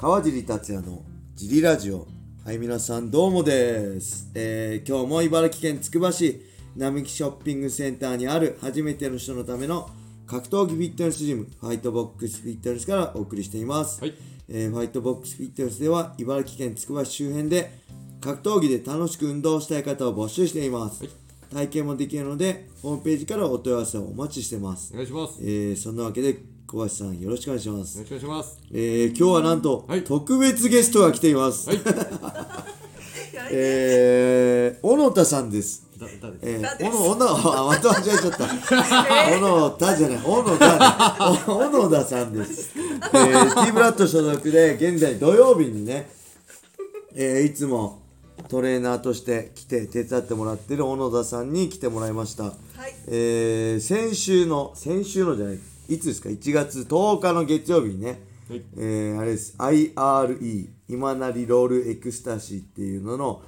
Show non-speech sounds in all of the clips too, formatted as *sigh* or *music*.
川尻達也のジリラジオ。はい皆さんどうもです、えー今日も茨城県つくば市並木ショッピングセンターにある初めての人のための格闘技フィットネスジムファイトボックスフィットネスからお送りしています、はい。えーファイトボックスフィットネスでは茨城県つくば市周辺で格闘技で楽しく運動したい方を募集しています、体験もできるのでホームページからお問い合わせをお待ちしてます。お、願いします。えーそんなわけで小橋さんよろしくお願いしますよろしくお願いします。えー今日はなんと、はい特別ゲストが来ています。はい。*laughs* えー、小野田さんです。だ、誰えー、小野、小野、あ、また間違えちゃった。*laughs* 小野田じゃない、小野田ね、お小野田さんです。えー、T ブラッド所属で、現在土曜日にね、えー、いつもトレーナーとして来て手伝ってもらってる小野田さんに来てもらいました。えー、先週の、先週のじゃない、いつですか、1月10日の月曜日にね、はい。えーあれです。IRE 今成ロールエクスタシーっていうのの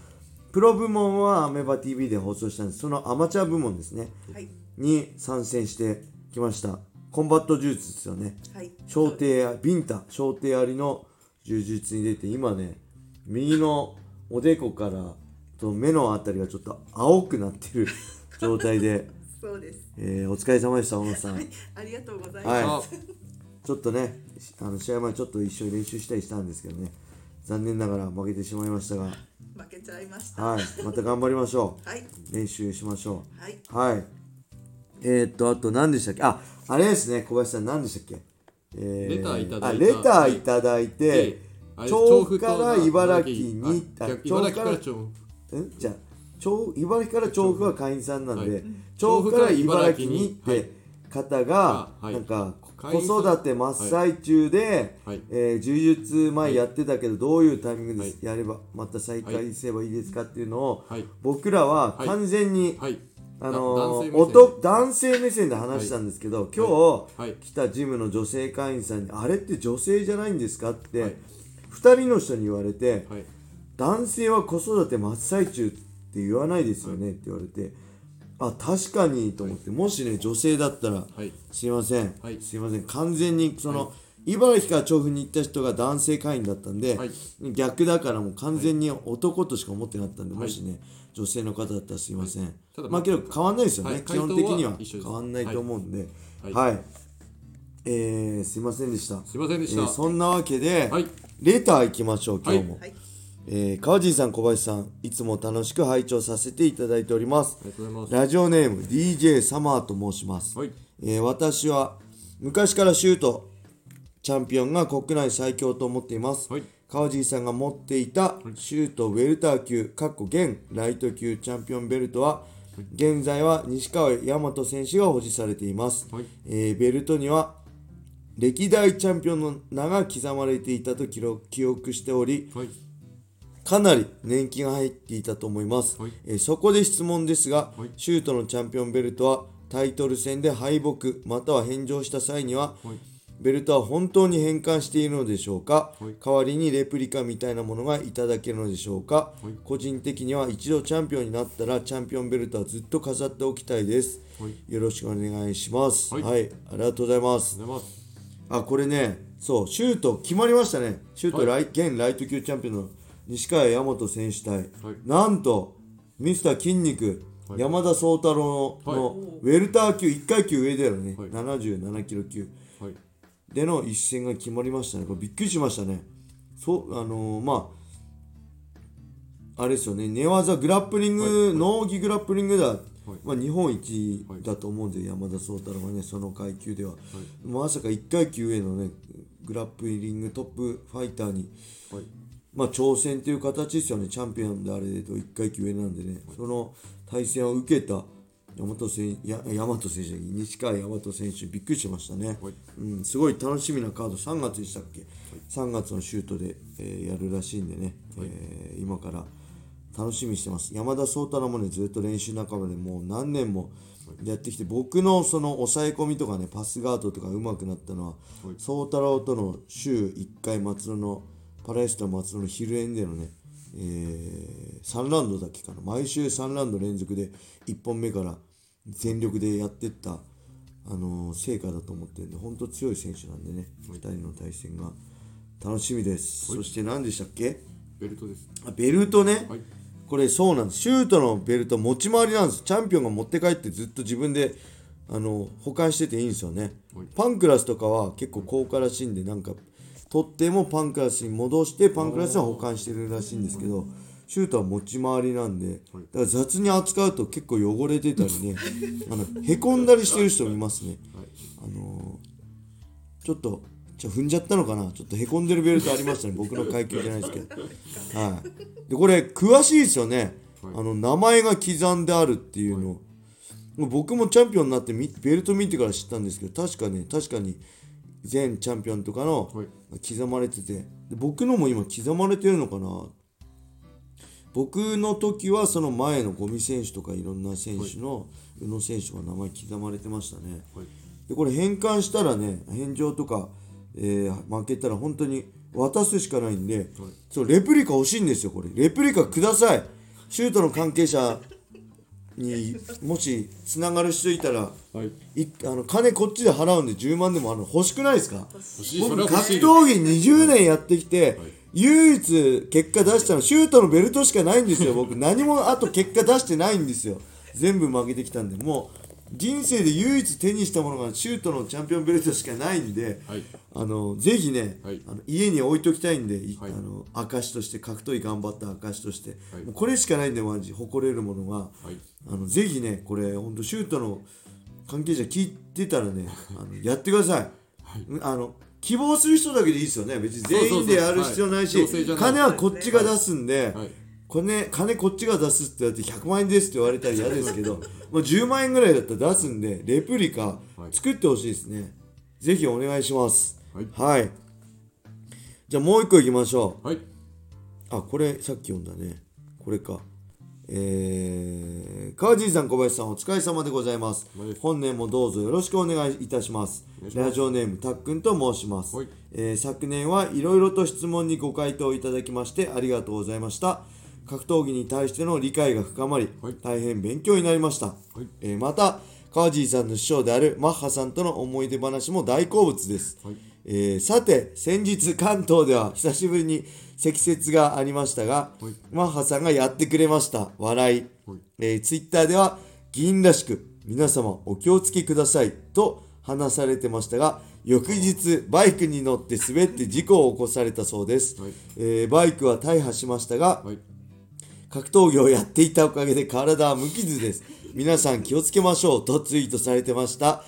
プロ部門はアメバ TV で放送したんです。そのアマチュア部門ですね、はい。に参戦してきました。コンバット柔術ですよね。はい。掌ビンタ。掌底ありの柔術に出て今ね右のおでこからと目のあたりがちょっと青くなってる状態で、そうです。えーお疲れ様でした小野さん。ありがとうございはい。ます、ちょっとね、あの試合前ちょっと一緒に練習したりしたんですけどね、残念ながら負けてしまいましたが、負けちゃいました。はい、また頑張りましょ *laughs* はい、う。練習しましょはい、う。はい。えー、っと、あと何でしたっけ？あ、あれですね、小林さん何でしたっけ？えレターいただいた。あ、レターいただいて調布から茨城に、あ逆調布から調布。んじゃあ調茨城から調布は会員さんなんで、はい。調布から茨城にっはいて方が、なんか子育て真っ最中で、はい。えー柔術前やってたけどどういうタイミングはい。でやればまた再開すればいいですかっていうのを、はい。僕らは完全に、はい。あの男性目線男男性目線で話したんですけど、今日、はい。来たジムの女性会員さんに「あれって女性じゃないんですか?」って、はい。2人の人に言われて、はい。男性は子育て真っ最中って言わないですよねって言われて、あ確かにと思って、もしね女性だったら、はい。すいません、はい。すいません。完全にその、茨城から調布に行った人が男性会員だったんで、はい。逆だからもう完全に男としか思ってなかったんで、はい。もしね女性の方だったらすいません、ただまあけど変わんないですよね、はい。基本的には。変わんないと思うんで。は、はい。い。えー、すいませんでした。すいませんでした。えーそんなわけで、はい。レター行きましょう今日も、はいえー川尻さん小林さんいつも楽しく拝聴させていただいております。ラジオネーム DJ サマーと申します、はい。えー私は昔からシュートチャンピオンが国内最強と思っています、はい。川尻さんが持っていたシュートウェルター級かっこ現ライト級チャンピオンベルトは現在は西川大和選手が保持されています、はい。えーベルトには歴代チャンピオンの名が刻まれていたと記録記憶しておりはい。かなり年季が入っていたと思います、はい。えーそこで質問ですが、はい。シュートのチャンピオンベルトはタイトル戦で敗北または返上した際には、はい。ベルトは本当に返還しているのでしょうか、はい。代わりにレプリカみたいなものがいただけるのでしょうか、はい。個人的には一度チャンピオンになったらチャンピオンベルトはずっと飾っておきたいです、はい。よろしくお願いします。はい。はい、ありがとうございます。あこれねそうシュート決まりましたね。シュートはい。現ライト級チャンピオンの西川大和選手対、はい。なんとミスター筋肉、はい。山田宗太郎の,、はい。ウェルター級1階級上だよね、はい。77キロ級。はい。での一戦が決まりましたね。これびっくりしましたね。そうあのーまああれですよね。寝技グラップリング、農技グラップリングだ、まあ、日本一だと思うんで、山田宗太郎がねその階級では、まさか1階級上のねグラップリングトップファイターに、はい。まあ、挑戦という形ですよね。チャンピオンであれと1階級上なんでね、その対戦を受けた大和選や大和選手西川大和選手びっくりしましたね、はい。うん、すごい楽しみなカード。3月でしたっけ、3月のシュートで、えーやるらしいんでね、えー今から楽しみにしてます。山田宗太郎もねずっと練習仲間でもう何年もやってきて僕のその抑え込みとかねパスガードとか上手くなったのは宗太郎との週1回松野のパラエスタ松野の昼演でのね、えー3ラウンドだけかな。毎週3ラウンド連続で1本目から全力でやってった、あのー成果だと思ってるんで本当強い選手なんでね2人の対戦が楽しみです、そして何でしたっけ？ベルトです。あベルトね、はい。これそうなんです。シュートのベルト持ち回りなんです。チャンピオンが持って帰ってずっと自分であの保管してていいんですよね、はい。パンクラスとかは結構高価らしいんでなんか取ってもパンクラスに戻してパンクラスは保管してるらしいんですけどシュートは持ち回りなんでだから雑に扱うと結構汚れてたりね *laughs* あのへこんだりしてる人もいますね。はい。あのーちょっとじゃあ踏んじゃったのかな？ちょっとへこんでるベルトありましたね。僕の階級じゃないですけど。はい。でこれ詳しいですよね、はい。あの名前が刻んであるっていうの、もう僕もチャンピオンになってみベルト見てから知ったんですけど確かね確かに前チャンピオンとかのはい。刻まれてて。で僕のも今刻まれてるのかな。僕の時はその前のゴミ選手とかいろんな選手の宇野選手が名前刻まれてましたね、はい。でこれ返還したらね返上とか、えー負けたら本当に渡すしかないんで、そうレプリカ欲しいんですよこれ。レプリカください。シュートの関係者にもしつながる人いたらはい。いあの金こっちで払うんで10万でもあるの欲しくないですか？僕格闘技20年やってきて、唯一結果出したのシュートのベルトしかないんですよ僕。何もあと結果出してないんですよ。全部負けてきたんでもう人生で唯一手にしたものがシュートのチャンピオンベルトしかないんで、はい。あのぜひね、はい。あの家に置いときたいんで、いはい。あの証として格闘技頑張った証として、はい。もうこれしかないんでマジ誇れるものが、はい。あのぜひねこれ本当シュートの関係者聞いてたらねあのやってください、うんあの希望する人だけでいいですよね。別に全員でやる必要ないし金はこっちが出すんで、はい金金こっちが出すって言われて100万円ですって言われたら嫌ですけどまあ10万円ぐらいだったら出すんでレプリカはい。作ってほしいですね、ぜひお願いします。はい。はい。じゃあもう一個いきましょう。はい。あこれさっき読んだね。これか。えー、川尻さん小林さんお疲れ様でございます。本年もどうぞよろしくお願いいたします。ラジオネームたっくんと申します、はい。えー昨年はいろいろと質問にご回答いただきましてありがとうございました格闘技に対しての理解が深まり、はい。大変勉強になりました、い。えーまた川尻さんの師匠であるマッハさんとの思い出話も大好物です、はい。えーさて先日関東では久しぶりに積雪がありましたが、はい。マッハさんがやってくれました。笑い、はい。えーツイッターでは議員らしく皆様お気をつけください。と話されてましたが翌日バイクに乗って滑って事故を起こされたそうです、はい。えーバイクは大破しましたが、はい格闘技をやっていたおかげで体は無傷です。皆さん気をつけましょうとツイートされてました。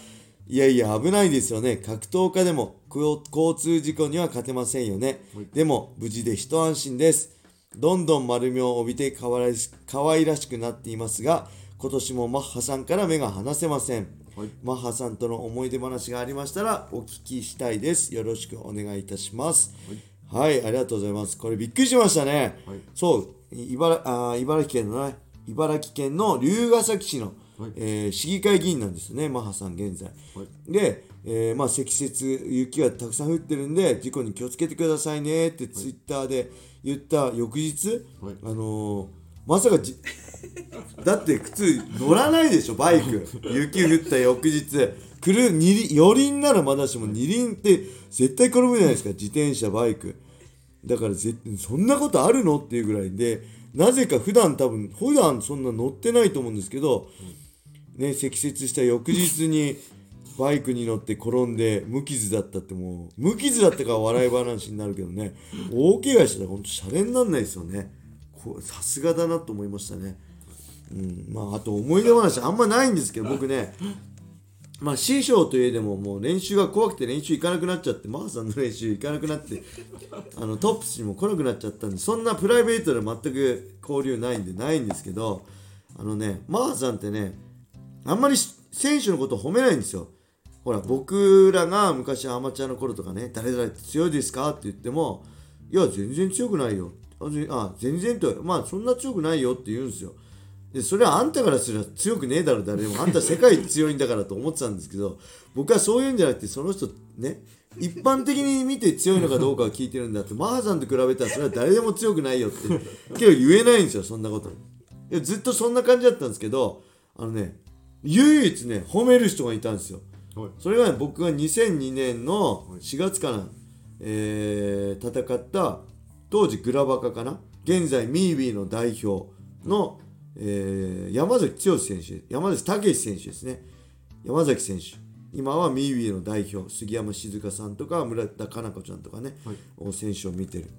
いやいや危ないですよね。格闘家でも交交通事故には勝てませんよね。でも無事で一安心です。どんどん丸みを帯びて可愛らし可愛らしくなっていますが、今年もマッハさんから目が離せません。はいマッハさんとの思い出話がありましたらお聞きしたいです。よろしくお願いいたします。はい、ありがとうございます。これびっくりしましたね。はいそう、茨あー茨城県のね、茨城県の龍ケ崎市の、はいえー市議会議員なんですよね、マッハさん現在。はいで、えーまあ、積雪、雪がたくさん降ってるんで、事故に気をつけてくださいねってツイッターで言った翌日、はいあのーまさかじ、*laughs* だって普通乗らないでしょ、バイク。*laughs* 雪降った翌日。来る二輪四輪ならまだしも二輪って絶対転ぶじゃないですか、自転車、バイク。だからぜそんなことあるの？っていうぐらいでなぜか普段多分普段そんな乗ってないと思うんですけど、ね、積雪した翌日にバイクに乗って転んで無傷だったってもう無傷だったから笑い話になるけどね大怪我したら本当シャレになんないですよね。さすがだなと思いましたね、うん、まああと思い出話あんまないんですけど僕ねまあ師匠といえでももう練習が怖くて練習行かなくなっちゃってマーさんの練習行かなくなって *laughs* あのトップスにも来なくなっちゃったんでそんなプライベートで全く交流ないんでないんですけどあのねマーさんってねあんまり選手のことを褒めないんですよ。ほら僕らが昔アマチュアの頃とかね誰々って強いですかって言ってもいや全然強くないよ。あ全然とまあそんな強くないよって言うんですよ。でそれはあんたからすれば強くねえだろ誰でも。あんた世界強いんだからと思ってたんですけど僕はそういうんじゃなくてその人ね一般的に見て強いのかどうかは聞いてるんだってマーさんと比べたらそれは誰でも強くないよってけど言えないんですよそんなこと。いやずっとそんな感じだったんですけどあのね唯一ね褒める人がいたんですよ。はい。それが、ね、僕が2002年の4月かなえー戦った当時グラバカかな？現在ミービーの代表の、えー山崎剛選手山崎武選手ですね山崎選手今はミービーの代表杉山静香さんとか村田佳菜子ちゃんとかね、選手を見てる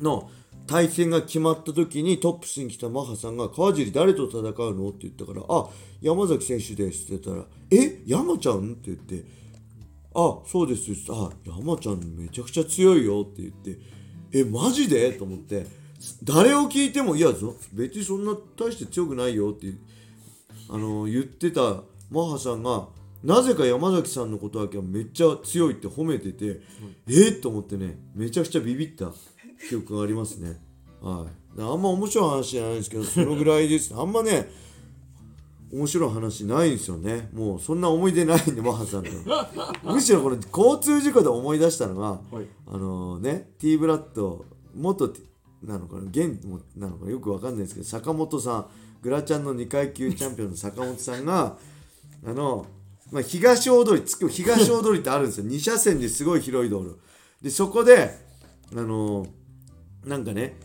の対戦が決まった時にトップスに来たマハさんが「川尻誰と戦うの?」って言ったから「あ山崎選手です」って言ったら「え山ちゃん?」って言って「あそうです」あ山ちゃんめちゃくちゃ強いよ」って言って「えマジで?」と思って誰を聞いても「いやそ別にそんな大して強くないよ」ってあの言ってたマハさんがなぜか山崎さんのことだけはめっちゃ強いって褒めてて、えっと思ってねめちゃくちゃビビった記憶がありますね。はい。あんま面白い話じゃないんですけどそのぐらいです。あんまね面白い話ないんですよね。もうそんな思い出ないんでマハさんと。むしろこれ交通事故で思い出したのが、はい。あのね T ブラッド元なのかな？現もなのかな？よくわかんないですけど坂本さんグラちゃんの2階級チャンピオンの坂本さんが *laughs* あの、まあ、東大通りつく東大通りってあるんですよ。2車線ですごい広い道路。でそこであのなんかね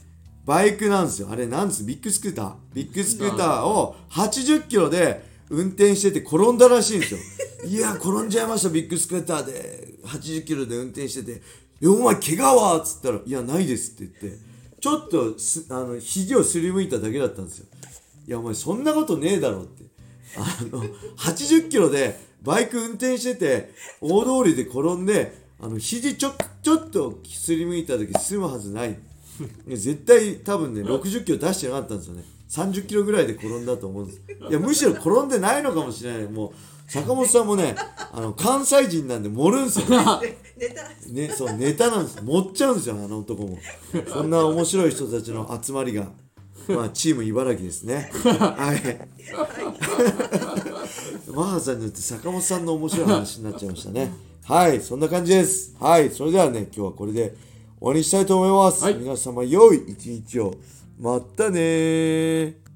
バイクなんですよ。あれなんです？ビッグスクーター。ビッグスクーターを80キロで運転してて転んだらしいんですよ。*laughs* いや転んじゃいました。ビッグスクーターで80キロで運転してて「えお前怪我は?」っつったら「いやないです」って言って。ちょっとすあの肘をすりむいただけだったんですよ。いやお前そんなことねえだろって。あの80キロでバイク運転してて大通りで転んであの肘ちょちょっとすりむいた時済むはずない。絶対多分ね60キロ出してなかったんですよね。30キロぐらいで転んだと思うんです。いやむしろ転んでないのかもしれない。もう坂本さんもね *laughs* あの関西人なんで盛るんですよ。で *laughs* ネタ。ね、そうネタなんです。盛っちゃうんですよあの男も。*laughs* そんな面白い人たちの集まりが。まあチーム茨城ですね。はい。マハさんによって坂本さんの面白い話になっちゃいましたね。はいそんな感じです。はいそれではね今日はこれで終わりにしたいと思います、はい。皆様良い一日を。またねー